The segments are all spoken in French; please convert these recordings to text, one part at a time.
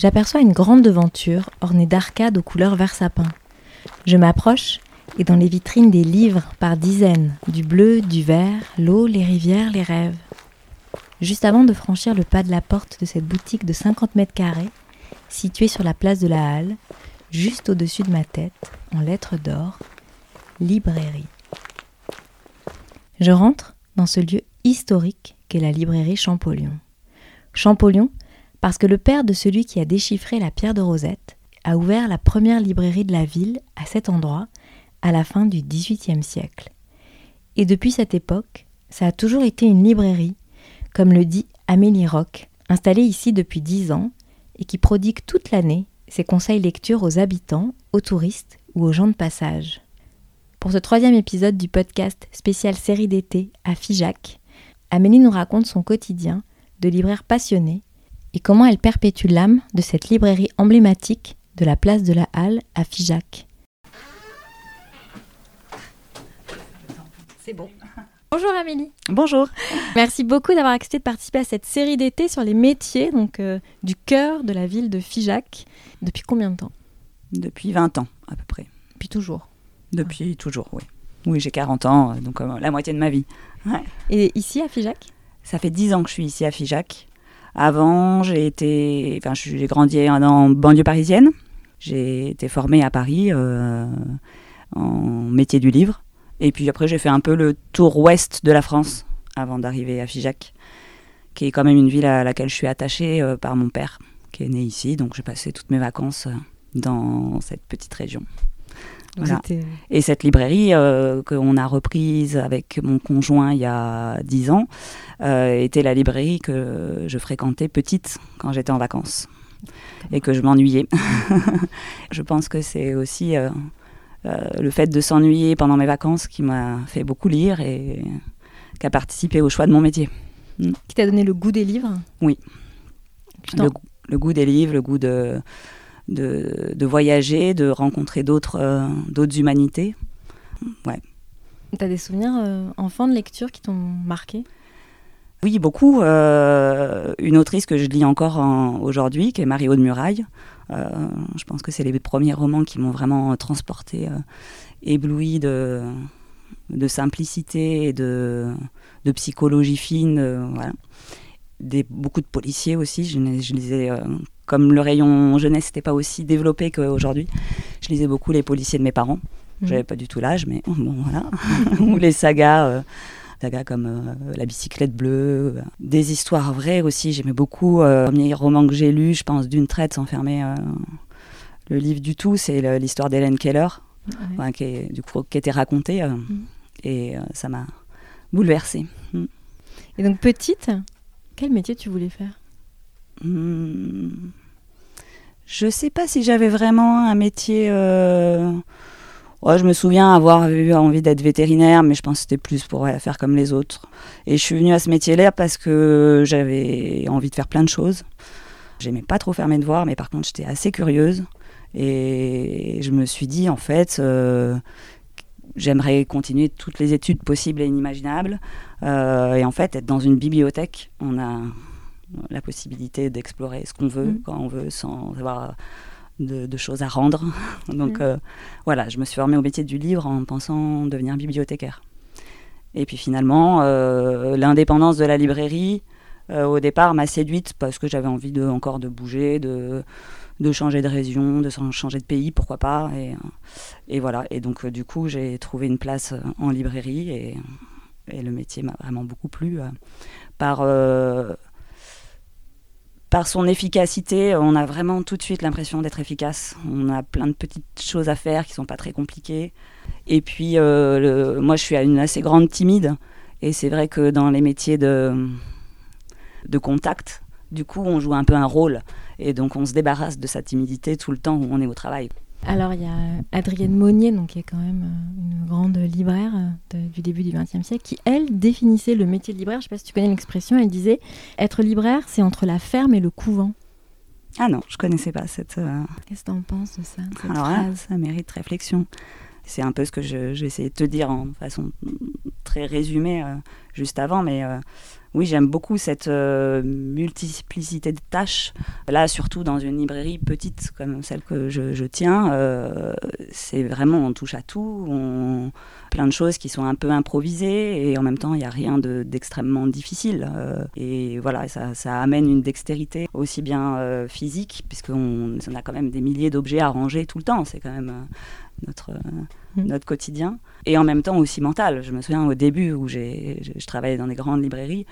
j'aperçois une grande devanture ornée d'arcades aux couleurs vert sapin. Je m'approche et dans les vitrines des livres par dizaines, du bleu, du vert, l'eau, les rivières, les rêves. Juste avant de franchir le pas de la porte de cette boutique de 50 mètres carrés, située sur la place de la Halle, juste au-dessus de ma tête, en lettres d'or, librairie. Je rentre dans ce lieu historique qu'est la librairie Champollion. Champollion, parce que le père de celui qui a déchiffré la pierre de Rosette a ouvert la première librairie de la ville à cet endroit à la fin du XVIIIe siècle. Et depuis cette époque, ça a toujours été une librairie, comme le dit Amélie Roch, installée ici depuis dix ans et qui prodigue toute l'année ses conseils lecture aux habitants, aux touristes ou aux gens de passage. Pour ce troisième épisode du podcast spécial série d'été à Figeac, Amélie nous raconte son quotidien de libraire passionnée et comment elle perpétue l'âme de cette librairie emblématique de la place de la Halle à Figeac. C'est bon. Bonjour Amélie. Bonjour. Merci beaucoup d'avoir accepté de participer à cette série d'été sur les métiers donc, euh, du cœur de la ville de Figeac. Depuis combien de temps? Depuis 20 ans à peu près. Depuis toujours. Depuis toujours, oui. Oui, j'ai 40 ans, euh, donc euh, la moitié de ma vie. Ouais. Et ici à Figeac? Ça fait 10 ans que je suis ici à Figeac. Avant, j'ai été, enfin, j'ai grandi en banlieue parisienne. J'ai été formée à Paris euh, en métier du livre. Et puis après, j'ai fait un peu le tour ouest de la France avant d'arriver à Figeac, qui est quand même une ville à laquelle je suis attachée euh, par mon père, qui est né ici. Donc j'ai passé toutes mes vacances euh, dans cette petite région. Voilà. Et cette librairie euh, qu'on a reprise avec mon conjoint il y a dix ans euh, était la librairie que je fréquentais petite quand j'étais en vacances et que je m'ennuyais. je pense que c'est aussi euh, le fait de s'ennuyer pendant mes vacances qui m'a fait beaucoup lire et qui a participé au choix de mon métier. Qui t'a donné le goût des livres? Oui. Le, le, goût des livres, le goût de de, de, voyager, de rencontrer d'autres euh, d'autres humanités. Ouais. Tu as des souvenirs euh, enfants de lecture qui t'ont marqué? Oui, beaucoup. Euh, une autrice que je lis encore aujourd'hui, qui est Marie-Aude Muraille. Euh, je pense que c'est les premiers romans qui m'ont vraiment transporté, ébloui de, de simplicité et de, de psychologie fine. voilà. Des, beaucoup de policiers aussi. Je, je lisais comme le rayon jeunesse n'était pas aussi développé qu'aujourd'hui, je lisais beaucoup les policiers de mes parents. Mmh. J'avais pas du tout l'âge, mais bon, voilà. Ou les sagas, euh, sagas comme euh, La bicyclette bleue, euh, des histoires vraies aussi. J'aimais beaucoup. Le premier roman que j'ai lu, je pense, d'une traite, sans fermer le livre du tout, c'est l'histoire d'Hélène Keller, ouais. enfin, qui, est, du coup, qui était racontée. Mmh. Et ça m'a bouleversée. Mmh. Et donc, petite, quel métier tu voulais faire? Hmm. Je sais pas si j'avais vraiment un métier. Euh... Ouais, je me souviens avoir eu envie d'être vétérinaire, mais je pense que c'était plus pour faire comme les autres. Et je suis venue à ce métier-là parce que j'avais envie de faire plein de choses. J'aimais pas trop faire mes devoirs, mais par contre, j'étais assez curieuse. Et je me suis dit, en fait, euh, j'aimerais continuer toutes les études possibles et inimaginables. Euh, et en fait, être dans une bibliothèque, on a la possibilité d'explorer ce qu'on veut, mmh. quand on veut, sans avoir de, de choses à rendre. Donc mmh. euh, voilà, je me suis formée au métier du livre en pensant devenir bibliothécaire. Et puis finalement, euh, l'indépendance de la librairie, euh, au départ, m'a séduite parce que j'avais envie de, encore de bouger, de, de changer de région, de changer de pays, pourquoi pas. Et, et voilà. Et donc, du coup, j'ai trouvé une place en librairie et, et le métier m'a vraiment beaucoup plu. par par son efficacité, on a vraiment tout de suite l'impression d'être efficace. On a plein de petites choses à faire qui sont pas très compliquées. Et puis, euh, moi, je suis une assez grande timide. Et c'est vrai que dans les métiers de, de contact, du coup, on joue un peu un rôle. Et donc on se débarrasse de sa timidité tout le temps où on est au travail. Alors il y a Adrienne Monnier, donc, qui est quand même euh, une grande libraire euh, de- du début du XXe siècle, qui, elle, définissait le métier de libraire. Je ne sais pas si tu connais l'expression, elle disait être libraire, c'est entre la ferme et le couvent. Ah non, je connaissais pas cette. euh, Qu'est-ce que tu en penses de ça cette Alors là, ça mérite réflexion. C'est un peu ce que vais essayer de te dire en façon très résumée euh, juste avant, mais euh, oui, j'aime beaucoup cette euh, multiplicité de tâches. Là, surtout dans une librairie petite comme celle que je, tiens, c'est vraiment on touche à tout, on, plein de choses qui sont un peu improvisées et en même temps, il n'y a rien de- d'extrêmement difficile. et voilà, ça, amène une dextérité aussi bien physique, puisqu'on on a quand même des milliers d'objets à ranger tout le temps. C'est quand même notre, euh, Mhm. notre quotidien. Et en même temps aussi mental. Je me souviens au début où j'ai, je, je travaillais dans des grandes librairies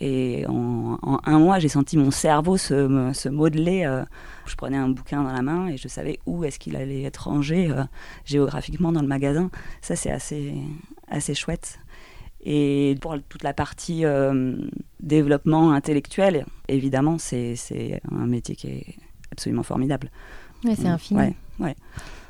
et en, en un mois, j'ai senti mon cerveau se, se modeler. euh, je prenais un bouquin dans la main et je savais où est-ce qu'il allait être rangé euh, géographiquement dans le magasin. Ça, c'est assez, assez chouette. Et pour toute la partie euh, développement intellectuel, évidemment, c'est, c'est un métier qui est absolument formidable. Ouais, c'est infini. Ouais, ouais.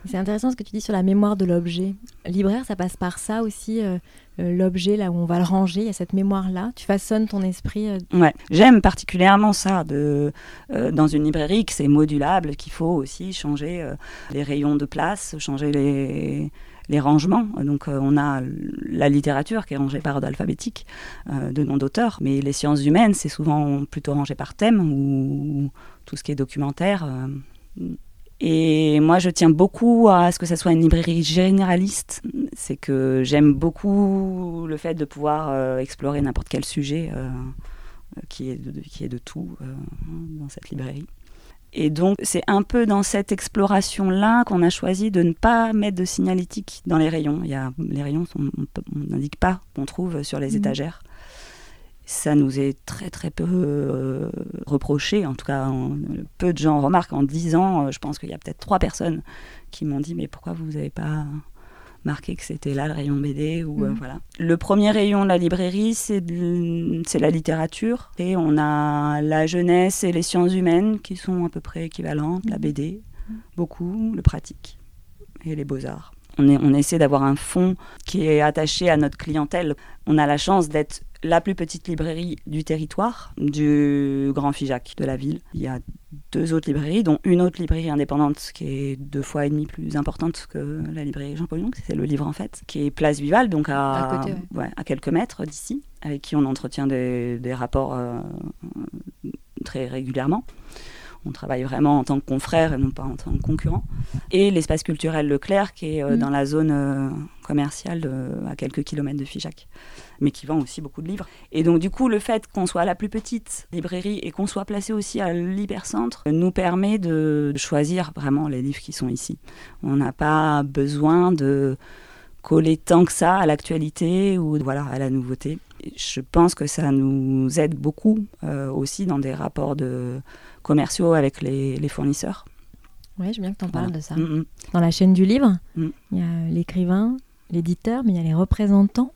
C'est intéressant ce que tu dis sur la mémoire de l'objet. Libraire, ça passe par ça aussi, euh, euh, l'objet, là où on va le ranger, il y a cette mémoire-là. Tu façonnes ton esprit. euh, Ouais, j'aime particulièrement ça de, euh, dans une librairie que c'est modulable, qu'il faut aussi changer les rayons de place, changer les, rangements. Donc on a la littérature qui est rangée par ordre alphabétique de nom d'auteur, mais les sciences humaines c'est souvent plutôt rangé par thème ou tout ce qui est documentaire. Et moi, je tiens beaucoup à ce que ça soit une librairie généraliste. C'est que j'aime beaucoup le fait de pouvoir euh, explorer n'importe quel sujet euh, qui, est de, qui est de tout euh, dans cette librairie. Et donc, c'est un peu dans cette exploration-là qu'on a choisi de ne pas mettre de signalétique dans les rayons. Il y a, les rayons, on n'indique pas qu'on trouve sur les Mhm. étagères. Ça nous est très très peu euh, reproché, en tout cas en- peu de gens remarquent. En 10 ans, euh, je pense qu'il y a peut-être trois personnes qui m'ont dit mais pourquoi vous n'avez pas marqué que c'était là le rayon BD ou euh, Mhm. voilà. Le premier rayon de la librairie, c'est la littérature et on a la jeunesse et les sciences humaines qui sont à peu près équivalentes, la Mhm. BD, beaucoup, le pratique et les beaux-arts. On, est- on essaie d'avoir un fond qui est attaché à notre clientèle. On a la chance d'être la plus petite librairie du territoire, du Grand Figeac de la ville. Il y a deux autres librairies, dont une autre librairie indépendante qui est deux fois et demi plus importante que la librairie Jean-Paul Young, c'est le livre en fait, qui est Place Vival, donc à, À côté, ouais, à quelques mètres d'ici, avec qui on entretient des, des rapports euh, très régulièrement. On travaille vraiment en tant que confrère et non pas en tant que concurrent. Et l'espace culturel Leclerc, qui est euh, Mhm. dans la zone euh, commerciale de- à quelques kilomètres de Figeac, mais qui vend aussi beaucoup de livres. Et donc, du coup, le fait qu'on soit la plus petite librairie et qu'on soit placé aussi à l'hypercentre nous permet de choisir vraiment les livres qui sont ici. On n'a pas besoin de coller tant que ça à l'actualité ou voilà, à la nouveauté. Je pense que ça nous aide beaucoup euh, aussi dans des rapports de commerciaux avec les, les fournisseurs. Je veux bien que tu en parles de ça. Mm, mm. Dans la chaîne du livre, Mm. il y a l'écrivain, l'éditeur, mais il y a les représentants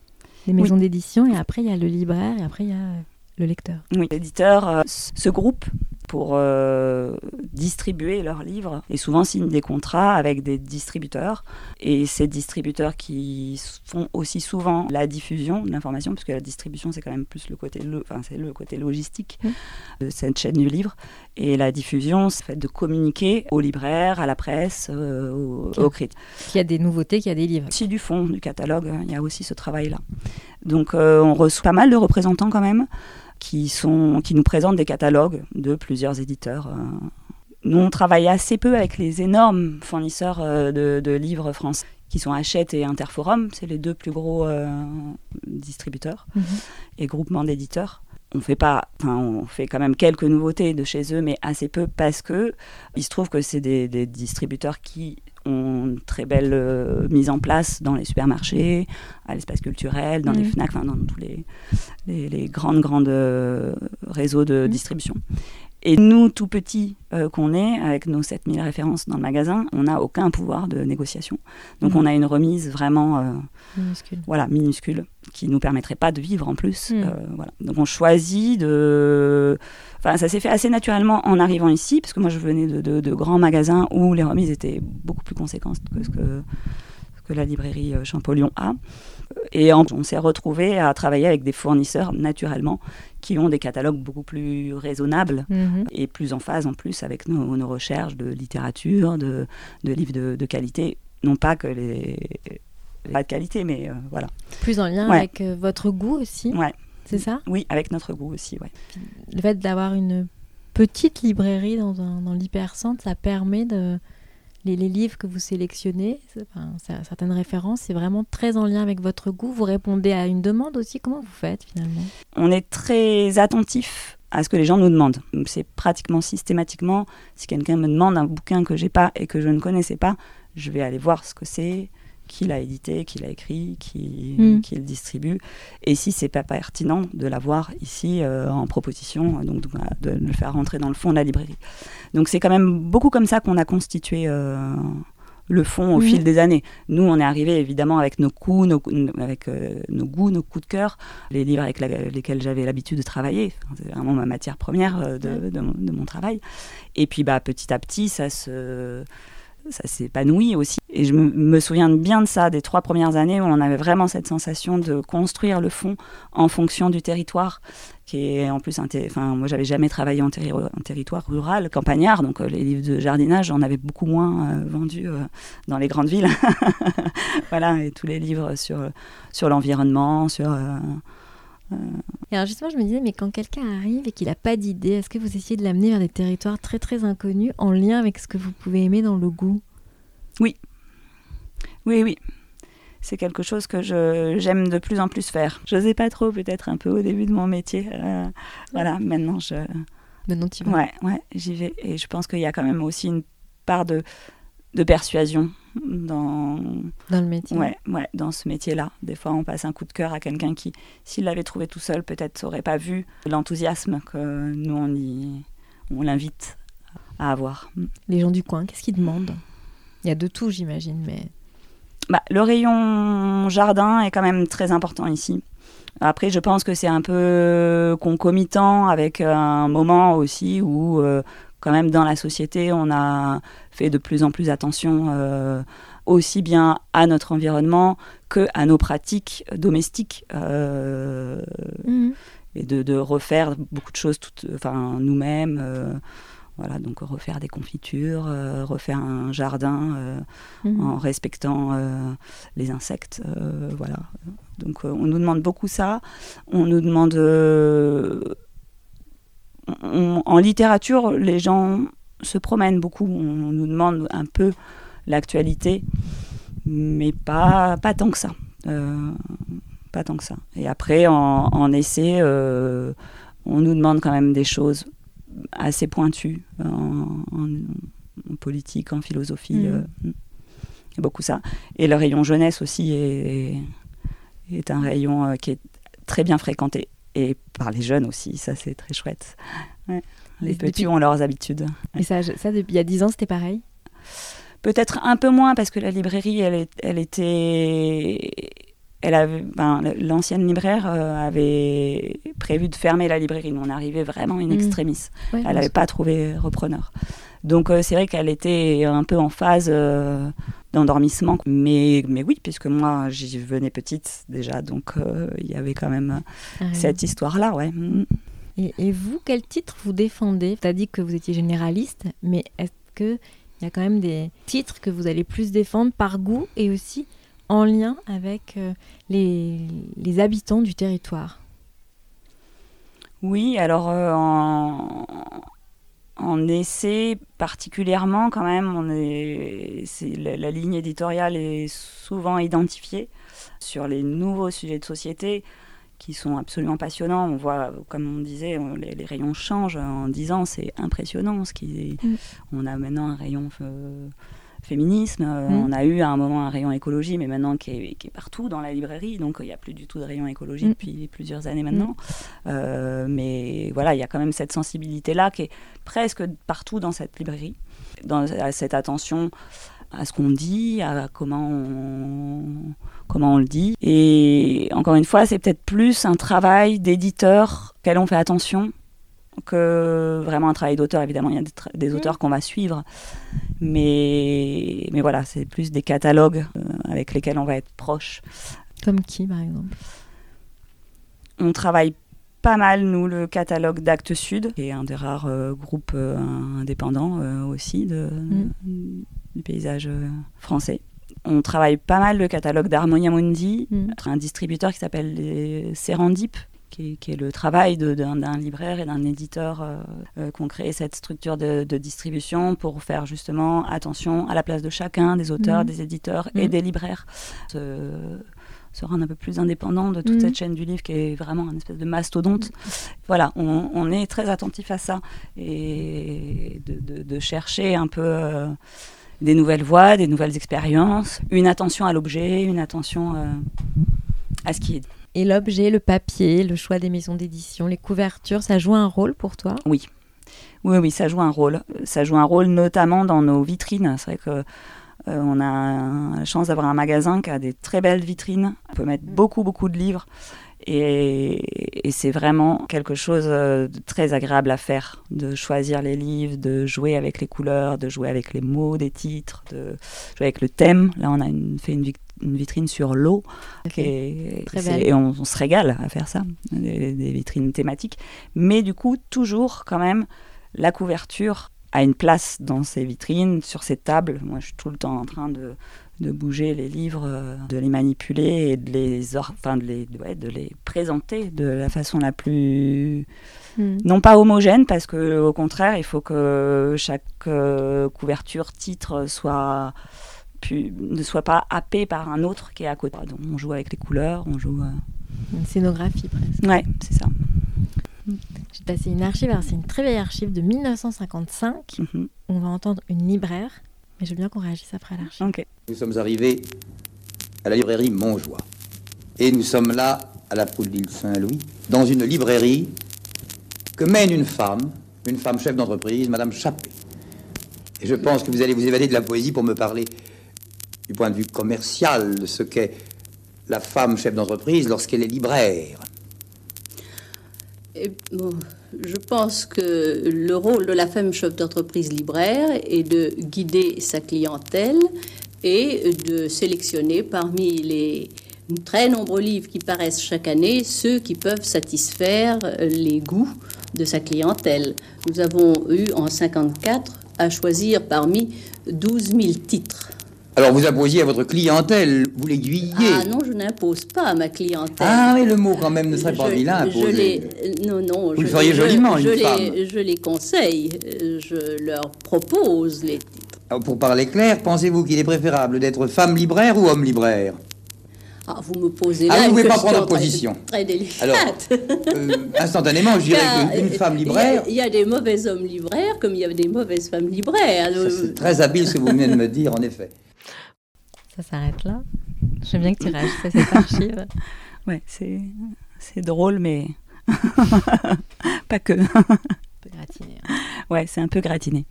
des maisons d'édition, et après il y a le libraire, et après il y a euh, le lecteur. Oui, les éditeurs euh, se groupent pour euh, distribuer leurs livres et souvent signent des contrats avec des distributeurs. Et ces distributeurs qui font aussi souvent la diffusion de l'information, puisque la distribution c'est quand même plus le côté, lo- enfin, c'est le côté logistique de cette chaîne du livre. Et la diffusion, c'est fait de communiquer aux libraires, à la presse, euh, aux, Ok. aux critiques. Qu'il y a des nouveautés, qu'il y a des livres. aussi du fond du catalogue, il y a aussi ce travail-là. Donc euh, on reçoit pas mal de représentants quand même qui, sont, qui nous présentent des catalogues de plusieurs éditeurs. euh. Nous, on travaille assez peu avec les énormes fournisseurs euh, de, de livres français qui sont Hachette et Interforum, c'est les deux plus gros euh, distributeurs Mhm. et groupements d'éditeurs. On fait pas, enfin, on fait quand même quelques nouveautés de chez eux, mais assez peu parce que il se trouve que c'est des, des distributeurs qui ont une très belle euh, mise en place dans les supermarchés, à l'espace culturel, dans les Mhm. Fnac, enfin, dans tous les, les, les grandes grandes euh, réseaux de Mhm. distribution. Et nous, tout petits euh, qu'on est, avec nos 7000 références dans le magasin, on n'a aucun pouvoir de négociation. Donc Mhm. on a une remise vraiment euh, Minuscule. voilà, minuscule, qui nous permettrait pas de vivre en plus. Mhm. Euh, voilà. Donc on choisit de... Enfin, ça s'est fait assez naturellement en arrivant ici, parce que moi je venais de, de- de grands magasins où les remises étaient beaucoup plus conséquentes que ce que, la librairie Champollion a. Et on s'est retrouvé à travailler avec des fournisseurs naturellement qui ont des catalogues beaucoup plus raisonnables Mhm. et plus en phase en plus avec nos, nos recherches de littérature, de, de livres de, de qualité. Non pas que les... Pas de qualité, mais euh, voilà. Plus en lien Ouais. avec euh, votre goût aussi, Ouais. c'est ça? Oui, avec notre goût aussi, ouais. Le fait d'avoir une petite librairie dans, un, dans l'hypercentre, ça permet de... Les, livres que vous sélectionnez, certaines références, c'est vraiment très en lien avec votre goût. Vous répondez à une demande aussi. Comment vous faites finalement? On est très attentif à ce que les gens nous demandent. C'est pratiquement systématiquement, si quelqu'un me demande un bouquin que j'ai pas et que je ne connaissais pas, je vais aller voir ce que c'est, qui l'a édité, qui l'a écrit, qui, Mm. qui le distribue. Et si c'est pas pertinent de l'avoir ici euh, en proposition, donc de, de le faire rentrer dans le fond de la librairie. Donc c'est quand même beaucoup comme ça qu'on a constitué euh, le fond au Mhm. fil des années. Nous, on est arrivé évidemment avec nos coups, nos, avec euh, nos goûts, nos coups de cœur, les livres avec la- lesquels j'avais l'habitude de travailler. C'est vraiment ma matière première euh, de, de mon, de mon travail. Et puis, bah, petit à petit, ça se ça s'épanouit aussi. Et je me, souviens bien de ça, des trois premières années où on avait vraiment cette sensation de construire le fond en fonction du territoire, qui est en plus un... Enfin, moi, j'avais jamais travaillé en, terri- en territoire rural, campagnard, donc euh, les livres de jardinage, j'en avais beaucoup moins euh, vendus euh, dans les grandes villes. voilà, et tous les livres sur, sur l'environnement, sur... euh, Et alors justement, je me disais, mais quand quelqu'un arrive et qu'il n'a pas d'idée, est-ce que vous essayez de l'amener vers des territoires très très inconnus en lien avec ce que vous pouvez aimer dans le goût? Oui, oui. C'est quelque chose que je, j'aime de plus en plus faire. Je n'osais pas trop, peut-être un peu au début de mon métier. Euh, voilà, maintenant, je, Maintenant, tu vas. ouais, ouais, j'y vais. Et je pense qu'il y a quand même aussi une part de, de persuasion dans, Dans le métier. ouais, ouais, dans ce métier-là. Des fois, on passe un coup de cœur à quelqu'un qui, s'il l'avait trouvé tout seul, peut-être n'aurait pas vu l'enthousiasme que nous, on, y, on l'invite à avoir. Les gens du coin, qu'est-ce qu'ils demandent? Il y a de tout, j'imagine, mais Bah, le rayon jardin est quand même très important ici. Après, je pense que c'est un peu concomitant avec un moment aussi où, euh, quand même, dans la société, on a fait de plus en plus attention euh, aussi bien à notre environnement que à nos pratiques domestiques. euh, et de, de refaire beaucoup de choses toutes, enfin, nous-mêmes. euh, voilà, donc refaire des confitures, refaire un jardin Mhm. en respectant les insectes. voilà. Donc on nous demande beaucoup ça. On nous demande. On- en littérature, les gens se promènent beaucoup. On nous demande un peu l'actualité, mais pas, pas tant que ça. Euh, pas tant que ça. Et après, en, en essai, euh, on nous demande quand même des choses assez pointues en, en- en politique, en philosophie. Mhm. euh, il y a beaucoup ça. Et le rayon jeunesse aussi est, est un rayon euh, qui est très bien fréquenté. Et par les jeunes aussi, ça c'est très chouette. Ouais. Les Et petits depuis- ont leurs habitudes. Et ça, ça, depuis il y a 10 ans, c'était pareil? Peut-être un peu moins parce que la librairie, elle, elle était. Elle avait, ben, l'ancienne libraire euh, avait prévu de fermer la librairie. Nous, on arrivait vraiment in Mhm. extremis. Ouais, Elle n'avait pas trouvé repreneur. Donc euh, c'est vrai qu'elle était un peu en phase euh, d'endormissement. Mais, mais oui, puisque moi, j'y venais petite déjà. Donc euh, il y avait quand même Ah, oui. cette histoire-là. Ouais. Mhm. Et, et vous, quel titre vous défendez? Tu as dit que vous étiez généraliste, mais est-ce qu'il y a quand même des titres que vous allez plus défendre par goût et aussi en lien avec euh, les, les habitants du territoire? Oui, alors euh, en, en essai particulièrement quand même, on est, c'est, la, la ligne éditoriale est souvent identifiée sur les nouveaux sujets de société qui sont absolument passionnants. On voit, comme on disait, on- les, les rayons changent en 10 ans, c'est impressionnant. Ce qui, Mm. On a maintenant un rayon euh, féminisme. Euh, Mm. On a eu à un moment un rayon écologie, mais maintenant qui est, qui est partout dans la librairie. Donc il n'y a plus du tout de rayon écologie Mm. depuis plusieurs années maintenant. Euh, mais voilà, il y a quand même cette sensibilité-là qui est presque partout dans cette librairie, dans à cette attention à ce qu'on dit, à comment on, comment on le dit. Et encore une fois, c'est peut-être plus un travail d'éditeur auquel on fait attention que vraiment un travail d'auteur. Évidemment, il y a des, des auteurs qu'on va suivre, mais, mais voilà, c'est plus des catalogues euh, avec lesquels on va être proche. Comme qui, par exemple? On travaille pas mal, nous, le catalogue d'Actes Sud, qui est un des rares euh, groupes euh, indépendants aussi de, du paysage français. On travaille pas mal le catalogue d'Harmonia Mundi, Mm. un distributeur qui s'appelle Serendip, qui est, qui est le travail d'un libraire et d'un éditeur euh, euh, qui ont créé cette structure de, de distribution pour faire justement attention à la place de chacun, des auteurs, Mhm. des éditeurs et Mhm. des libraires. Se, se rendre un peu plus indépendant de toute Mhm. cette chaîne du livre qui est vraiment un espèce de mastodonte. Voilà, on, on est très attentif à ça et de, de- de chercher un peu euh, des nouvelles voies, des nouvelles expériences, une attention à l'objet, une attention à ce qui est Et l'objet, le papier, le choix des maisons d'édition, les couvertures, ça joue un rôle pour toi? Oui. Oui, oui, ça joue un rôle. Ça joue un rôle notamment dans nos vitrines. C'est vrai que euh, on a la chance d'avoir un magasin qui a des très belles vitrines. On peut mettre beaucoup, beaucoup de livres. Et, c'est vraiment quelque chose euh, de très agréable à faire, de choisir les livres, de jouer avec les couleurs, de jouer avec les mots des titres, de jouer avec le thème. Là, on a fait une, vic- une vitrine sur l'eau. Et on, on se régale à faire ça, des, des vitrines thématiques. Mais du coup, toujours quand même, la couverture a une place dans ces vitrines, sur ces tables. Moi, je suis tout le temps en train de, de bouger les livres, euh, de les manipuler et de les, enfin, de les, ouais, de les présenter de la façon la plus Mm. non pas homogène parce que au contraire il faut que chaque euh, couverture titre soit pu- ne soit pas happée par un autre qui est à côté donc on joue avec les couleurs on joue euh, Une scénographie presque. ouais c'est ça J'ai passé une archive, alors c'est une très vieille archive de 1955. Mhm. On va entendre une libraire, mais je veux bien qu'on réagisse après à l'archive. Nous sommes arrivés à la librairie Montjoie. Et nous sommes là, à la poule d'île Saint-Louis, dans une librairie que mène une femme, une femme chef d'entreprise, Madame Chappé. Et je pense que vous allez vous évader de la poésie pour me parler du point de vue commercial de ce qu'est la femme chef d'entreprise lorsqu'elle est libraire. Je pense que le rôle de la femme chef d'entreprise libraire est de guider sa clientèle et de sélectionner parmi les très nombreux livres qui paraissent chaque année ceux qui peuvent satisfaire les goûts de sa clientèle. Nous avons eu en 54 à choisir parmi 12 000 titres. Alors vous imposiez à votre clientèle, vous l'aiguilliez. Ah non, je n'impose pas à ma clientèle. Ah oui, le mot quand même ne serait pas Je- vilain non, non. Vous le feriez joliment, une je femme. Les, je les conseille, euh, je leur propose les titres. Alors, Pour parler clair, pensez-vous qu'il est préférable d'être femme libraire ou homme libraire? Ah, vous me posez Ah, là vous une pouvez pas prendre très- position. Très, délicate. Alors, Euh, Instantanément, je dirais qu'une une euh, femme libraire, Il y, a des mauvais hommes libraires comme il y a des mauvaises femmes libraires. ça, Euh, c'est très habile ce que vous venez de me dire, en effet. Ça s'arrête là. J'aime bien que tu réagisses à cette archive. ouais c'est c'est drôle mais pas que Un peu gratiné. hein. Ouais, c'est un peu gratiné.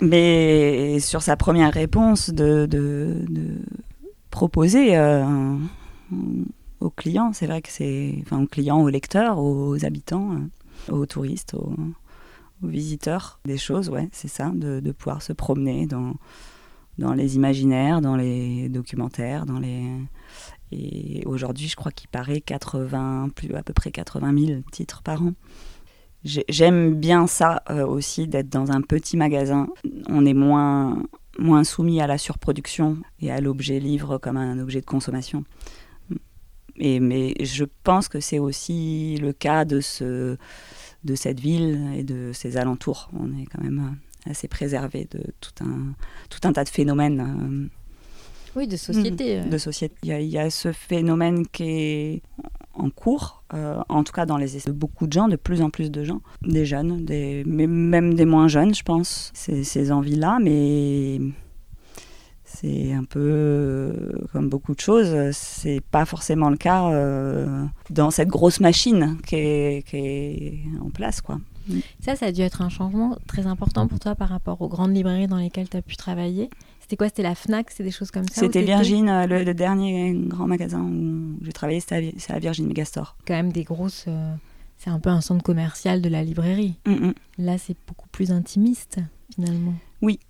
Mais sur sa première réponse de, de, de proposer euh, aux clients, c'est vrai que c'est, enfin aux clients, aux lecteurs, aux habitants, euh, aux touristes, aux, visiteurs, des choses, ouais, c'est ça, de, pouvoir se promener dans, dans les imaginaires, dans les documentaires, dans les et aujourd'hui, je crois qu'il paraît 80, plus à peu près 80 000 titres par an. J'ai- J'aime bien ça euh, aussi d'être dans un petit magasin. On est moins, moins soumis à la surproduction et à l'objet livre comme un objet de consommation. Mais je pense que c'est aussi le cas de, ce, de cette ville et de ses alentours. On est quand même assez préservé de tout un, tout un tas de phénomènes euh, Oui, de société. euh. de société. Il y, a, il y a ce phénomène qui est en cours, euh, en tout cas dans les esprits de beaucoup de gens, de plus en plus de gens, des jeunes, des, mais même des moins jeunes, je pense, ces, ces envies-là, mais c'est un peu euh, comme beaucoup de choses, c'est pas forcément le cas euh, dans cette grosse machine qui est, qui est en place, quoi. Ça, ça a dû être un changement très important pour toi par rapport aux grandes librairies dans lesquelles tu as pu travailler. C'était quoi? C'était la Fnac? C'était des choses comme ça? C'était Virgin, euh, le, le, dernier grand magasin où j'ai travaillé, c'était à, à, Virgin Megastore. Quand même des grosses. Euh, c'est un peu un centre commercial de la librairie. Mm -hmm. Là, c'est beaucoup plus intimiste, finalement. Oui.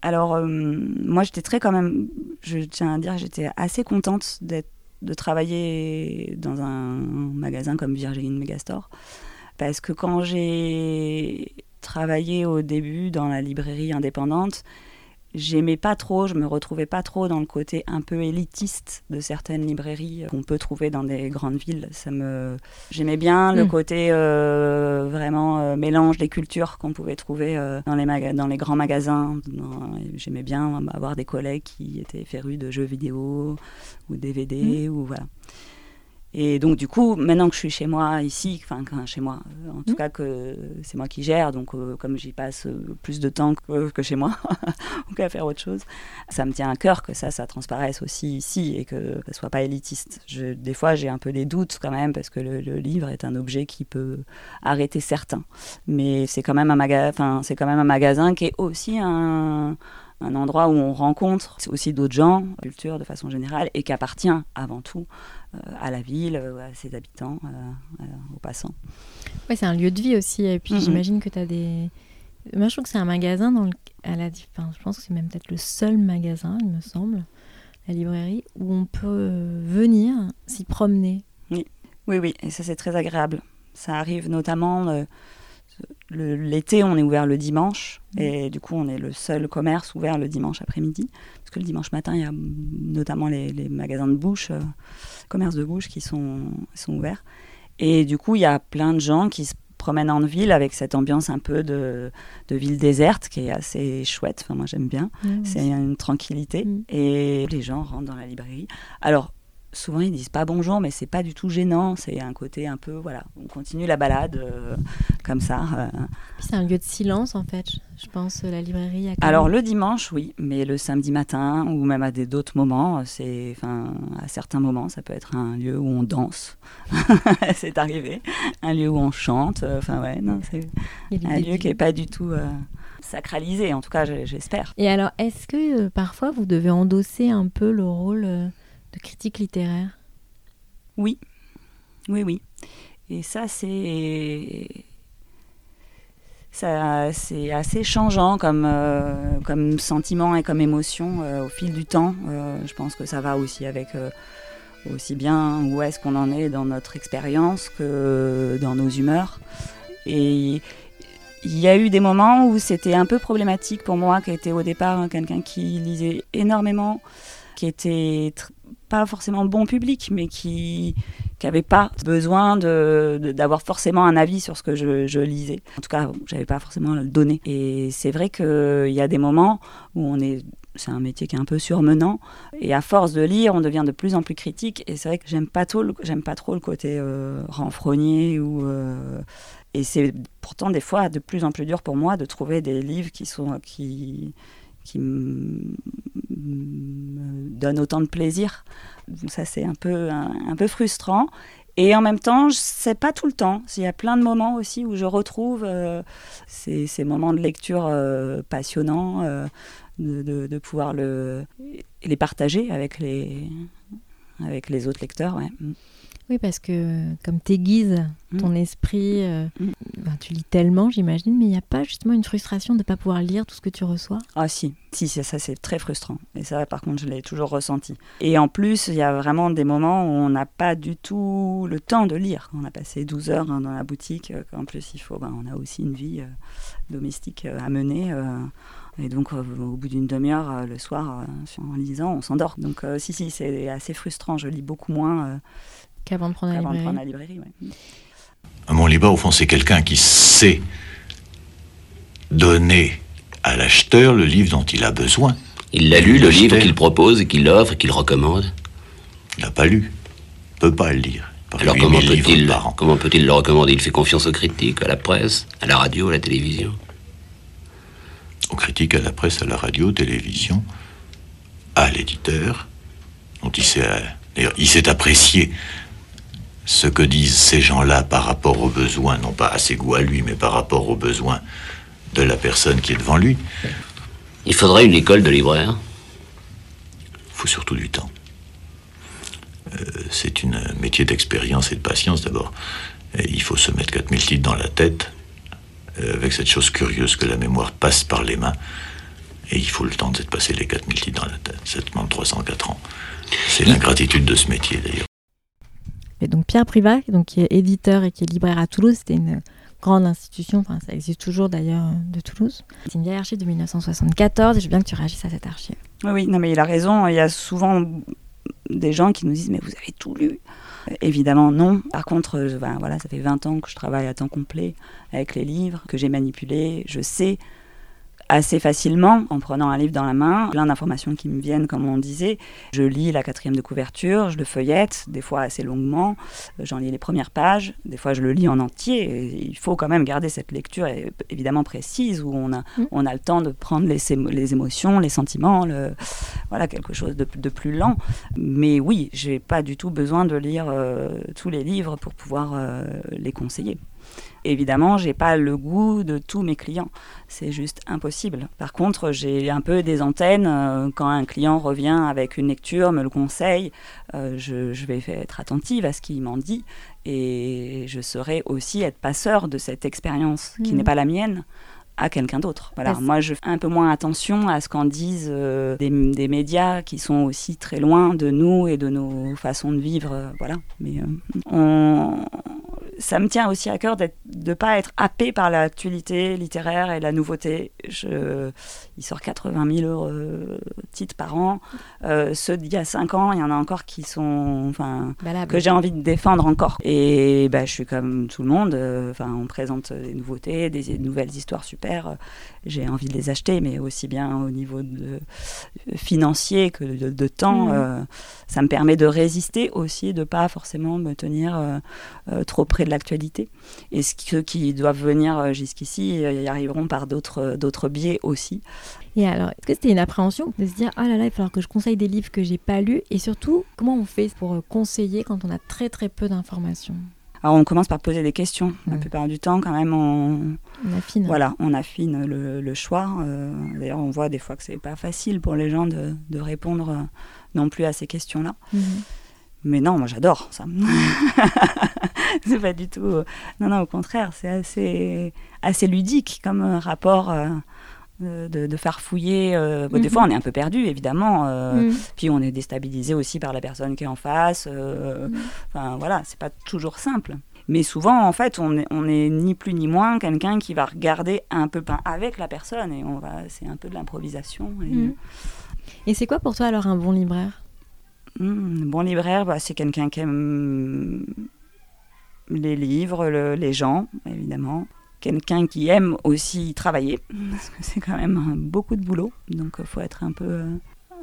Alors, euh, moi, j'étais très quand même. Je tiens à dire, j'étais assez contente de travailler dans un magasin comme Virgin Megastore. Parce que quand j'ai travaillé au début dans la librairie indépendante, j'aimais pas trop, je me retrouvais pas trop dans le côté un peu élitiste de certaines librairies qu'on peut trouver dans des grandes villes. Ça me, j'aimais bien le Mm. côté euh, vraiment euh, mélange des cultures qu'on pouvait trouver euh, dans les maga- dans les grands magasins. Dans- J'aimais bien avoir des collègues qui étaient férus de jeux vidéo ou DVD ou voilà. Et donc, du coup, maintenant que je suis chez moi, ici, enfin, chez moi, euh, en tout Mhm. cas que c'est moi qui gère, donc euh, comme j'y passe euh, plus de temps que, que chez moi, ou qu'à faire autre chose, ça me tient à cœur que ça, ça transparaisse aussi ici et que ça soit pas élitiste. Je, des fois, j'ai un peu des doutes quand même, parce que le, le livre est un objet qui peut arrêter certains. Mais c'est quand, même un maga- enfin, c'est quand même un magasin qui est aussi un un endroit où on rencontre aussi d'autres gens, culture de façon générale, et qui appartient avant tout euh, à la ville, euh, à ses habitants, euh, aux passants. Ouais, c'est un lieu de vie aussi. Et puis Mhm. j'imagine que tu as des. Moi, je trouve que c'est un magasin dans le... à la... enfin, je pense que c'est même peut-être le seul magasin, il me semble, la librairie, où on peut venir s'y promener. Oui, oui, et ça c'est très agréable. Ça arrive notamment euh, l'été, on est ouvert le dimanche, et du coup on est le seul commerce ouvert le dimanche après-midi, parce que le dimanche matin il y a mm, notamment les, les magasins de bouche, euh, commerces de bouche qui sont, sont ouverts. Et du coup il y a plein de gens qui se promènent en ville avec cette ambiance un peu de, de ville déserte qui est assez chouette, enfin moi j'aime bien. C'est une tranquillité. Mm. Et les gens rentrent dans la librairie. Alors, souvent, ils disent pas bonjour, mais c'est pas du tout gênant. C'est un côté un peu, voilà, on continue la balade euh, comme ça. euh. C'est un lieu de silence, en fait, je pense, la librairie. Alors, même- le dimanche, oui, mais le samedi matin ou même à d'autres moments, c'est, enfin, à certains moments, ça peut être un lieu où on danse. c'est arrivé. Un lieu où on chante. euh, Enfin, ouais, non, c'est un lieu qui est pas du tout euh, sacralisé, en tout cas, j'espère. Et alors, est-ce que parfois vous devez endosser un peu le rôle de critique littéraire Oui, oui, oui. Et ça, c'est c'est assez changeant comme, euh, comme sentiment et comme émotion euh, au fil du temps. Euh, je pense que ça va aussi avec aussi bien où est-ce qu'on en est dans notre expérience que dans nos humeurs. Et il y a eu des moments où c'était un peu problématique pour moi, qui était au départ quelqu'un qui lisait énormément, qui était pas forcément bon public, mais qui n'avait pas besoin de- de- d'avoir forcément un avis sur ce que je, lisais. En tout cas, j'avais pas forcément le donner. Et c'est vrai qu'il y a des moments où on est c'est un métier qui est un peu surmenant et à force de lire on devient de plus en plus critique et c'est vrai que j'aime pas trop le, pas trop le côté euh, renfrogné ou euh, et c'est pourtant des fois de plus en plus dur pour moi de trouver des livres qui sont qui qui me donnent autant de plaisir. Ça c'est un peu un, peu frustrant. Et en même temps, sais pas tout le temps. Il y a plein de moments aussi où je retrouve euh, ces, moments de lecture euh, passionnants, euh, de, pouvoir le, les partager avec les, avec les autres lecteurs. Ouais. Mm. Oui, parce que comme t'aiguises ton esprit, euh, Mm. ben, tu lis tellement, j'imagine, mais il n'y a pas justement une frustration de ne pas pouvoir lire tout ce que tu reçois? Ah si, si, c'est- ça c'est très frustrant. Et ça par contre je l'ai toujours ressenti. Et en plus il y a vraiment des moments où on n'a pas du tout le temps de lire. On a passé 12 heures hein, dans la boutique. euh, En plus il faut, ben, on a aussi une vie euh, domestique euh, à mener. et donc euh, au bout d'une demi-heure euh, le soir, euh, en lisant, on s'endort. Donc si, si, c'est assez frustrant. Je lis beaucoup moins qu'avant de prendre la de librairie. prendre la librairie. ouais. Un bon libraire, au fond, c'est quelqu'un qui sait donner à l'acheteur le livre dont il a besoin. Il l'a lu, le livre qu'il propose et qu'il offre et qu'il recommande. Il n'a pas lu. Il peut pas le lire. Il peut Alors comment 8000 livres peut-il comment peut-il le recommander? Il fait confiance aux critiques, à la presse, à la radio, à la télévision. Aux critiques, à la presse, à la radio, télévision. à l'éditeur, dont il sait, d'ailleurs, il sait apprécier ce que disent ces gens-là par rapport aux besoins, non pas à ses goûts à lui, mais par rapport aux besoins de la personne qui est devant lui. Il faudrait une école de libraire. Il faut surtout du temps. Euh, c'est un métier d'expérience et de patience d'abord. il faut se mettre 4000 titres dans la tête, euh, avec cette chose curieuse que la mémoire passe par les mains. Et il faut le temps de passer les 4000 titres dans la tête. Ça demande 304 ans. C'est l'ingratitude de ce métier d'ailleurs. Donc Pierre Privat, donc, qui est éditeur et qui est libraire à Toulouse, c'était une grande institution, enfin ça existe toujours d'ailleurs euh, de Toulouse. C'est une vieille archive de 1974 et je veux bien que tu réagisses à cette archive. Oui, oui, non mais il a raison, il y a souvent des gens qui nous disent mais vous avez tout lu Évidemment non. Par contre, ben, voilà, ça fait 20 ans que je travaille à temps complet avec les livres, que j'ai manipulés, je sais assez facilement en prenant un livre dans la main, plein d'informations qui me viennent, comme on disait. Je lis la quatrième de couverture, je le feuillette, des fois assez longuement, j'en lis les premières pages, des fois je le lis en entier. il faut quand même garder cette lecture évidemment précise où on a, mm. on a le temps de prendre les, les émotions, les sentiments, le, voilà, quelque chose de, de, plus lent. Mais oui, j'ai pas du tout besoin de lire euh, tous les livres pour pouvoir euh, les conseiller. Évidemment, j'ai pas le goût de tous mes clients. C'est juste impossible. Par contre, j'ai un peu des antennes. Euh, quand un client revient avec une lecture, me le conseille, euh, je, vais être attentive à ce qu'il m'en dit. Et je saurai aussi être passeur de cette expérience qui n'est mhm. pas la mienne à quelqu'un d'autre. Voilà, moi je fais un peu moins attention à ce qu'en disent euh, des, des, médias qui sont aussi très loin de nous et de nos façons de vivre. voilà, mais on, ça me tient aussi à cœur de ne pas être happé par l'actualité littéraire et la nouveauté. Je, il sort 80 000 euh, titres par an. Euh, ceux d'il y a 5 ans, il y en a encore qui sont, enfin, que j'ai envie de défendre encore. Et bah, je suis comme tout le monde. Euh, enfin, on présente des nouveautés, des, nouvelles histoires super. J'ai envie de les acheter, mais aussi bien au niveau de, financier que de, temps. Mmh. ça me permet de résister aussi, de pas forcément me tenir trop près de l'actualité. Et ceux qui doivent venir euh, jusqu'ici euh, y arriveront par d'autres, euh, d'autres biais aussi. Et alors, est-ce que c'était une appréhension de se dire ah là là, il va falloir que je conseille des livres que j'ai pas lus? Et surtout, comment on fait pour conseiller quand on a très très peu d'informations? Alors on commence par poser des questions. La plupart du temps, quand même, on, affine. Voilà, on affine le, choix. D'ailleurs, on voit des fois que c'est pas facile pour les gens de, de répondre non plus à ces questions-là. Mhm. Mais non, moi j'adore ça. c'est pas du tout. Euh, non, non, au contraire, c'est assez, assez ludique comme euh, rapport. Euh, de, de, faire fouiller. Des mhm. fois, on est un peu perdu, évidemment. Mhm. Puis, on est déstabilisé aussi par la personne qui est en face. Mhm. Enfin, voilà, c'est pas toujours simple. Mais souvent, en fait, on est, on est ni plus ni moins quelqu'un qui va regarder un peu avec la personne. Et on va, c'est un peu de l'improvisation. Et, et c'est quoi pour toi alors un bon libraire? Un Bon libraire, bah, c'est quelqu'un qui aime les livres, les gens, évidemment. Quelqu'un qui aime aussi travailler, parce que c'est quand même beaucoup de boulot. Donc il faut être un peu,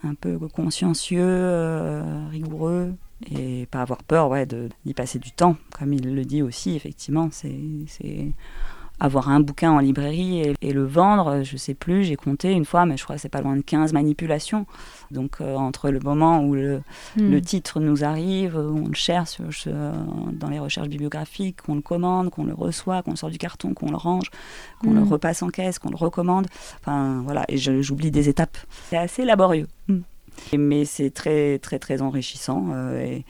un peu consciencieux, euh, rigoureux, et pas avoir peur ouais, d'y passer du temps. Comme il le dit aussi, effectivement, c'est avoir un bouquin en librairie et, le vendre, je sais plus, j'ai compté une fois, mais je crois que c'est pas loin de 15 manipulations. Donc euh, entre le moment où le, hmm. le, titre nous arrive, on le cherche euh, dans les recherches bibliographiques, qu'on le commande, qu'on le reçoit, qu'on sort du carton, qu'on le range, qu'on le hmm. repasse en caisse, qu'on le recommande. Enfin voilà, et j'oublie des étapes. C'est assez laborieux. Hmm. Mais c'est très très très enrichissant. Euh, et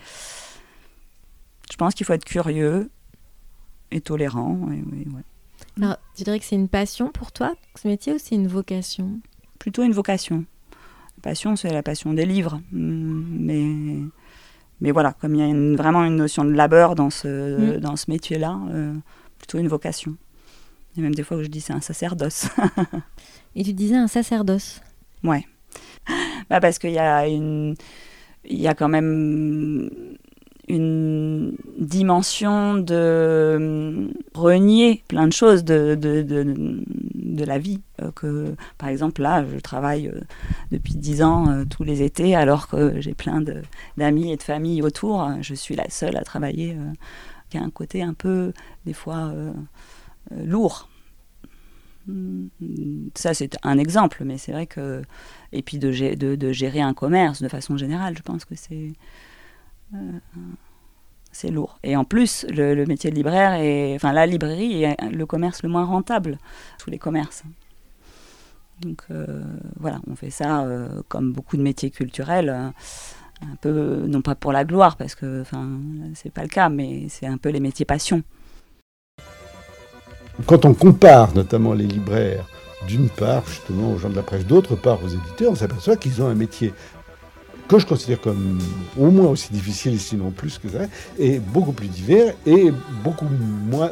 je pense qu'il faut être curieux et tolérant. Et, ouais. Alors, tu dirais que c'est une passion pour toi, ce métier, ou c'est une vocation? Plutôt une vocation. La passion, c'est la passion des livres. Mm, mais, mais voilà, comme il y a vraiment une notion de labeur dans ce, mm. dans ce métier-là, euh, plutôt une vocation. Il y a même des fois où je dis c'est un sacerdoce. Et tu disais un sacerdoce? Ouais. Bah parce qu'il y a une. Il y a quand même une dimension de euh, renier plein de choses de, de, de, la vie. Euh, que, par exemple, là, je travaille euh, depuis dix ans tous les étés, alors que j'ai plein d'amis et de familles autour. Je suis la seule à travailler, qui a un côté un peu, des fois, lourd. Ça, c'est un exemple, mais c'est vrai que. Et puis de, de, gérer un commerce de façon générale, je pense que c'est. Euh, c'est lourd. Et en plus, le, métier de libraire, la librairie est le commerce le moins rentable, tous les commerces. Donc euh, voilà, on fait ça euh, comme beaucoup de métiers culturels, non pas pour la gloire, parce que enfin, c'est pas le cas, mais c'est un peu les métiers passion. Quand on compare notamment les libraires, d'une part justement aux gens de la presse, d'autre part aux éditeurs, on s'aperçoit qu'ils ont un métier que je considère comme au moins aussi difficile, sinon plus que ça, et beaucoup plus divers et beaucoup moins,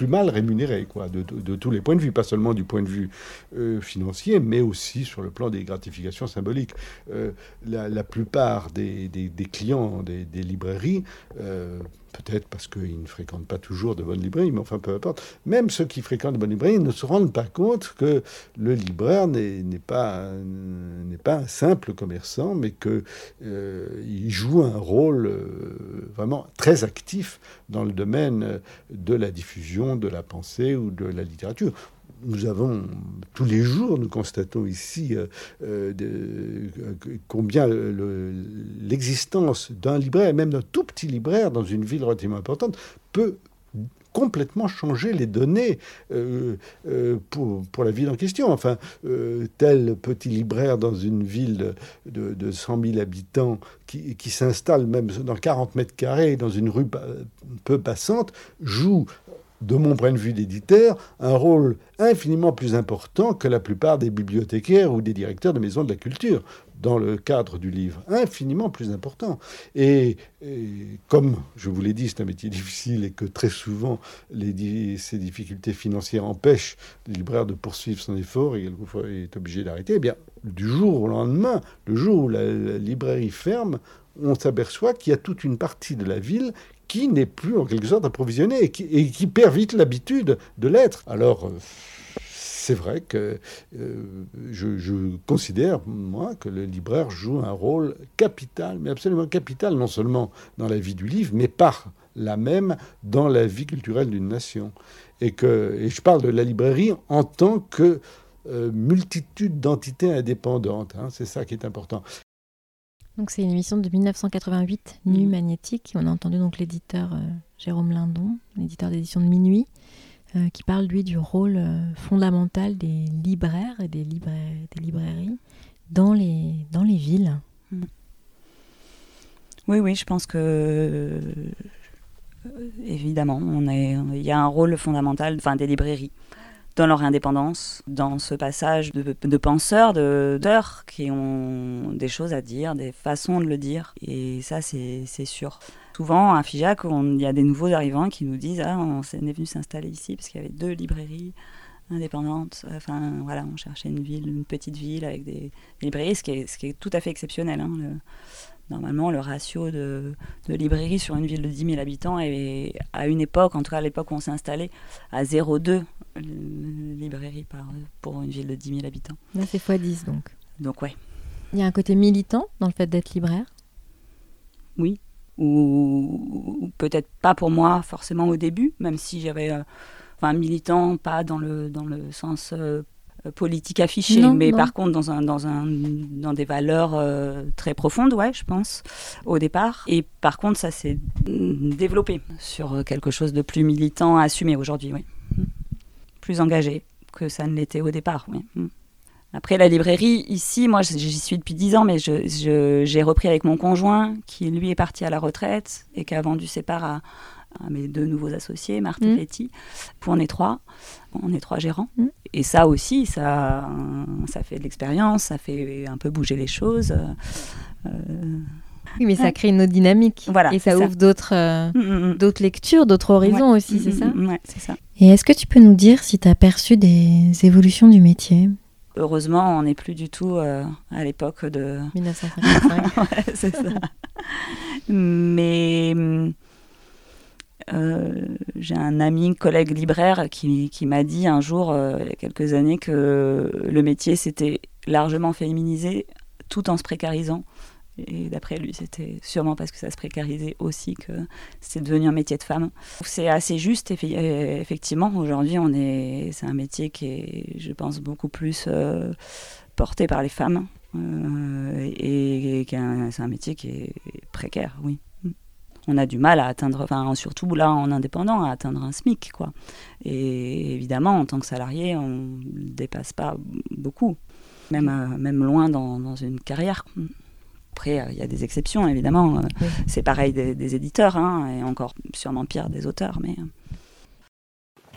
plus mal rémunéré, quoi, de, tous les points de vue, pas seulement du point de vue euh, financier, mais aussi sur le plan des gratifications symboliques. Euh, la, plupart des, clients des, librairies euh, peut-être parce qu'ils ne fréquentent pas toujours de bonnes librairies, mais enfin peu importe, même ceux qui fréquentent de bonnes librairies ne se rendent pas compte que le libraire n'est pas, pas un simple commerçant, mais qu'il euh, joue un rôle euh, vraiment très actif dans le domaine de la diffusion de la pensée ou de la littérature nous avons tous les jours, nous constatons ici euh, euh, combien l'existence d'un libraire, même d'un tout petit libraire dans une ville relativement importante, peut complètement changer les données euh, pour, la ville en question. Enfin, tel petit libraire dans une ville de, de 100 000 habitants qui, qui s'installe même dans 40 mètres carrés dans une rue peu passante joue de mon point de vue d'éditeur, un rôle infiniment plus important que la plupart des bibliothécaires ou des directeurs de maisons de la culture dans le cadre du livre, infiniment plus important. Et, comme je vous l'ai dit, c'est un métier difficile et que très souvent ces difficultés financières empêchent le libraire de poursuivre son effort et quelquefois est obligé d'arrêter, eh bien, du jour au lendemain, le jour où la librairie ferme, on s'aperçoit qu'il y a toute une partie de la ville qui n'est plus en quelque sorte approvisionné et qui, perd vite l'habitude de l'être. Alors, euh, c'est vrai que euh, je, considère, moi, que le libraire joue un rôle capital, mais absolument capital, non seulement dans la vie du livre, mais par la même dans la vie culturelle d'une nation. Et, je parle de la librairie en tant que euh, multitude d'entités indépendantes. Hein, c'est ça qui est important. Donc c'est une émission de 1988, Nu mm. Magnétique. On a entendu donc l'éditeur euh, Jérôme Lindon, l'éditeur d'édition de Minuit, euh, qui parle lui du rôle euh, fondamental des libraires et des, des librairies dans les, dans les villes. Mm. Oui, oui, je pense que évidemment, on il y a un rôle fondamental, enfin des librairies dans leur indépendance, dans ce passage de, de penseurs, d'auteurs qui ont des choses à dire, des façons de le dire. Et ça, c'est sûr. Souvent, à Figeac, il y a des nouveaux arrivants qui nous disent Ah, on est venu s'installer ici parce qu'il y avait deux librairies indépendantes. Enfin, voilà, on cherchait une ville, une petite ville avec des, librairies, ce qui, est, ce qui est tout à fait exceptionnel. Hein, Normalement, le ratio de, librairies sur une ville de 10 000 habitants est, à une époque, en tout cas à l'époque où on s'est installé, à 0,2 librairies par, pour une ville de 10 000 habitants. Là, c'est x10 donc. Donc, ouais. Il y a un côté militant dans le fait d'être libraire? Oui. Ou, peut-être pas pour moi forcément au début, même si j'avais. Euh, enfin, militant, pas dans le, dans le sens. Euh, euh, politique affichée, mais par contre dans, un, dans, un, dans des valeurs euh, très profondes, ouais, je pense, au départ. Et par contre, ça s'est développé sur quelque chose de plus militant à assumer aujourd'hui, oui. Plus engagé que ça ne l'était au départ, oui. Après, la librairie, ici, moi, j'y suis depuis 10 ans, mais j'ai repris avec mon conjoint, qui, lui, est parti à la retraite et qui a vendu ses parts à, mes deux nouveaux associés, Marthe et Betty, mmh. pour en est trois. On est trois gérants. Mmh. Et ça aussi, ça, ça fait de l'expérience, ça fait un peu bouger les choses. Euh, oui, mais ça crée une autre dynamique. Voilà, et ça ouvre d'autres euh, mmh, d'autres lectures, d'autres horizons aussi, c'est ça Ouais, c'est ça. Et est-ce que tu peux nous dire si tu as perçu des évolutions du métier? Heureusement, on n'est plus du tout euh, à l'époque de... 1955. ouais, c'est ça. Mais euh, j'ai un ami, collègue libraire, qui, m'a dit un jour, euh, il y a quelques années, que le métier s'était largement féminisé tout en se précarisant. Et d'après lui, c'était sûrement parce que ça se précarisait aussi que c'est devenu un métier de femme. C'est assez juste, effectivement. Aujourd'hui, c'est un métier qui est, je pense, beaucoup plus euh, porté par les femmes. Euh, et, c'est un métier qui est précaire, oui. On a du mal à atteindre, enfin, surtout là en indépendant, à atteindre un SMIC, quoi. Et évidemment, en tant que salarié, on ne dépasse pas beaucoup, même, euh, même loin dans, dans une carrière. Après, il y a des exceptions, évidemment. C'est pareil des, des éditeurs, hein, et encore sûrement pire des auteurs. Mais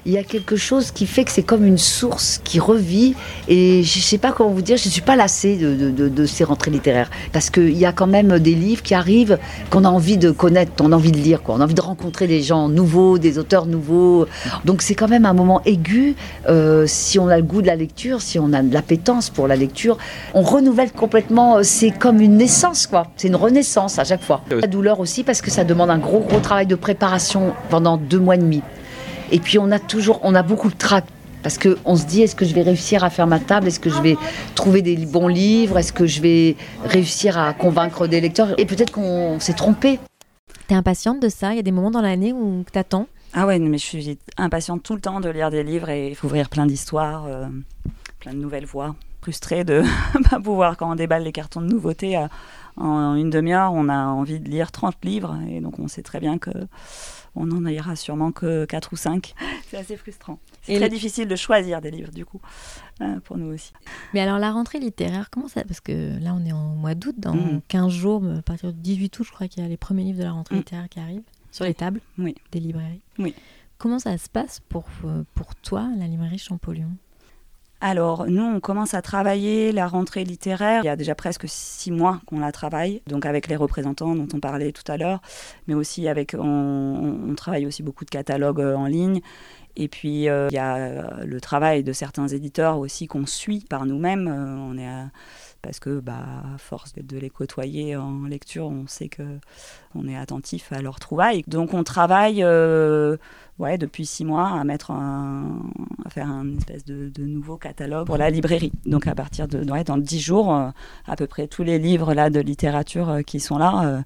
il y a quelque chose qui fait que c'est comme une source qui revit. Et je ne sais pas comment vous dire, je ne suis pas lassée de, ces rentrées littéraires. Parce qu'il y a quand même des livres qui arrivent qu'on a envie de connaître, on a envie de lire, on a envie de rencontrer des gens nouveaux, des auteurs nouveaux. Donc c'est quand même un moment aigu. Euh, si on a le goût de la lecture, si on a de l'appétence pour la lecture, on renouvelle complètement. Euh, c'est comme une naissance, quoi. C'est une renaissance à chaque fois. La douleur aussi parce que ça demande un gros, gros travail de préparation pendant deux mois et demi. Et puis on a toujours, on a beaucoup de trac parce qu'on se dit est-ce que je vais réussir à faire ma table? Est-ce que je vais trouver des bons livres? Est-ce que je vais réussir à convaincre des lecteurs? Et peut-être qu'on s'est trompé. T'es impatiente de ça? Il y a des moments dans l'année où t'attends? Ah ouais, mais je suis impatiente tout le temps de lire des livres et ouvrir plein d'histoires, euh, plein de nouvelles voies. Frustrée de ne pas pouvoir, quand on déballe les cartons de nouveautés, euh, en une demi-heure, on a envie de lire 30 livres. Et donc on sait très bien que on n'en ira sûrement que 4 ou 5. C'est assez frustrant. C'est très difficile de choisir des livres, du coup, euh, pour nous aussi. Mais alors, la rentrée littéraire, comment ça Parce que là, on est en mois d'août, dans 15 mm. jours, à partir du 18 août, je crois qu'il y a les premiers livres de la rentrée mm. littéraire qui arrivent sur les tables des librairies. Oui. Comment ça se passe pour, euh, pour toi, la librairie Champollion? Alors, nous, on commence à travailler la rentrée littéraire. Il y a déjà presque six mois qu'on la travaille, donc avec les représentants dont on parlait tout à l'heure, mais aussi avec, on, travaille aussi beaucoup de catalogues euh, en ligne. Et puis, euh, il y a euh, le travail de certains éditeurs aussi qu'on suit par nous-mêmes. on est parce que, bah, à force de les côtoyer en lecture, on sait que on est attentif à leurs trouvailles. Donc, on travaille ouais, depuis six mois à mettre à faire un espèce de, nouveau catalogue pour la librairie. Donc à partir de dans dix jours, euh, à peu près tous les livres là de littérature euh, qui sont là euh,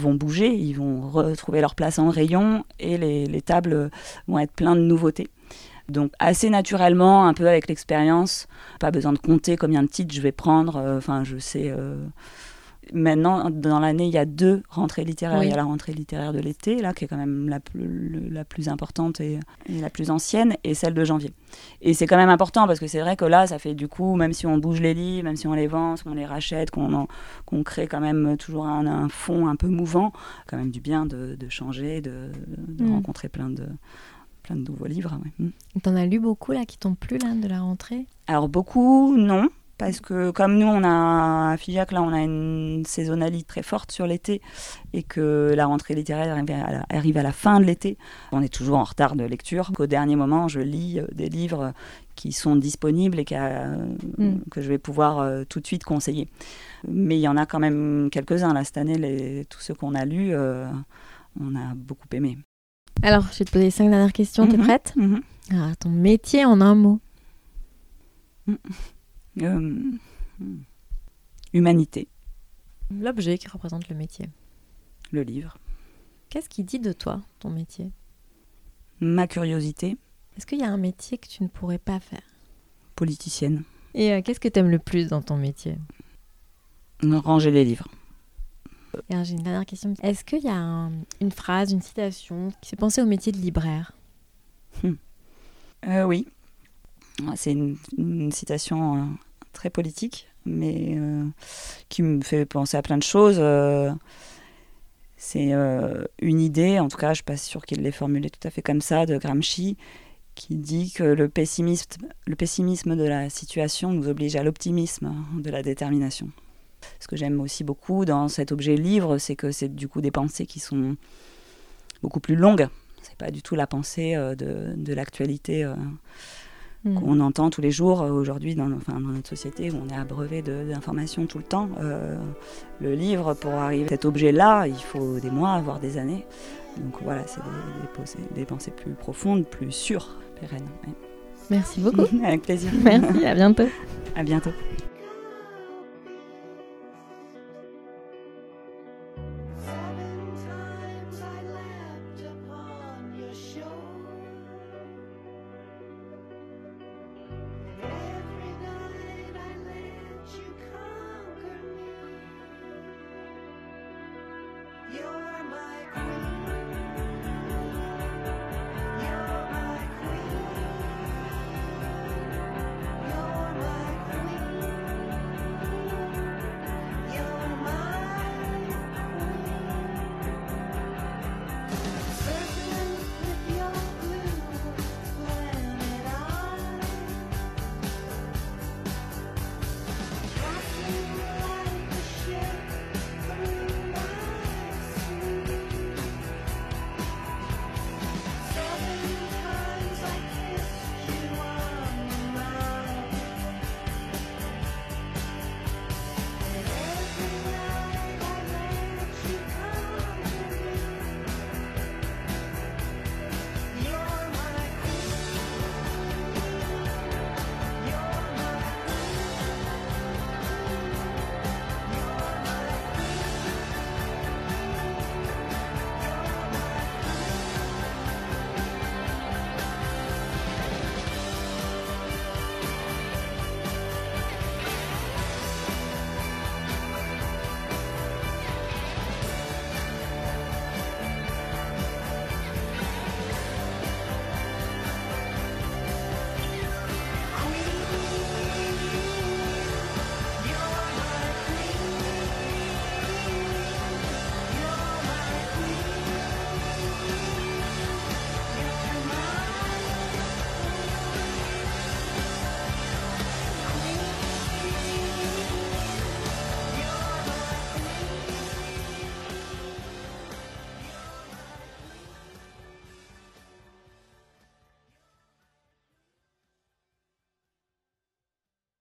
vont bouger, ils vont retrouver leur place en rayon et les, les tables vont être pleines de nouveautés. Donc assez naturellement, un peu avec l'expérience, pas besoin de compter combien de titres je vais prendre. Enfin, je sais Maintenant, dans l'année, il y a deux rentrées littéraires. Il y a la rentrée littéraire de l'été, là, qui est quand même la plus, la plus importante et, la plus ancienne, et celle de janvier. Et c'est quand même important parce que c'est vrai que là, ça fait du coup, même si on bouge les livres, même si on les vend, si on les rachète, qu'on crée quand même toujours un, fond un peu mouvant, quand même du bien de, changer, de, mm. rencontrer plein de plein de nouveaux livres. Ouais. Mm. T'en as lu beaucoup là qui t'ont plu là de la rentrée? Alors beaucoup, non parce que comme nous, on a à Figeac, là, on a une saisonnalité très forte sur l'été et que la rentrée littéraire arrive à la fin de l'été, on est toujours en retard de lecture. Au dernier moment, je lis euh, des livres qui sont disponibles et mm. que je vais pouvoir euh, tout de suite conseiller. Mais il y en a quand même quelques-uns là cette année, les, tous ceux qu'on a lus, euh, on a beaucoup aimé. Alors, je vais te poser cinq dernières questions. tu es mhm. prête mhm. Alors, Ton métier en un mot. Mm. Euh, humanité. L'objet qui représente le métier. Le livre. Qu'est-ce qui dit de toi, ton métier? Ma curiosité. Est-ce qu'il y a un métier que tu ne pourrais pas faire? Politicienne. Et euh, qu'est-ce que tu aimes le plus dans ton métier? Ranger les livres. J'ai une dernière question. Est-ce qu'il y a une phrase, une citation qui fait penser au métier de libraire? Hum. euh, Oui. C'est une, citation euh, très politique, mais euh, qui me fait penser à plein de choses. Euh, c'est une idée, en tout cas, je ne suis pas sûre qu'il l'ait formulée tout à fait comme ça, de Gramsci, qui dit que le pessimisme, le pessimisme de la situation nous oblige à l'optimisme de la détermination. Ce que j'aime aussi beaucoup dans cet objet livre, c'est que c'est du coup des pensées qui sont beaucoup plus longues. C'est pas du tout la pensée de, de l'actualité Mm. qu'on entend tous les jours euh, aujourd'hui dans, enfin, dans notre société où on est abreuvé d'informations tout le temps. Euh, le livre, pour arriver à cet objet-là, il faut des mois, voire des années. Donc voilà, c'est des, des, pensées plus profondes, plus sûres, pérennes. Merci beaucoup. Avec plaisir. Merci, à bientôt. À bientôt.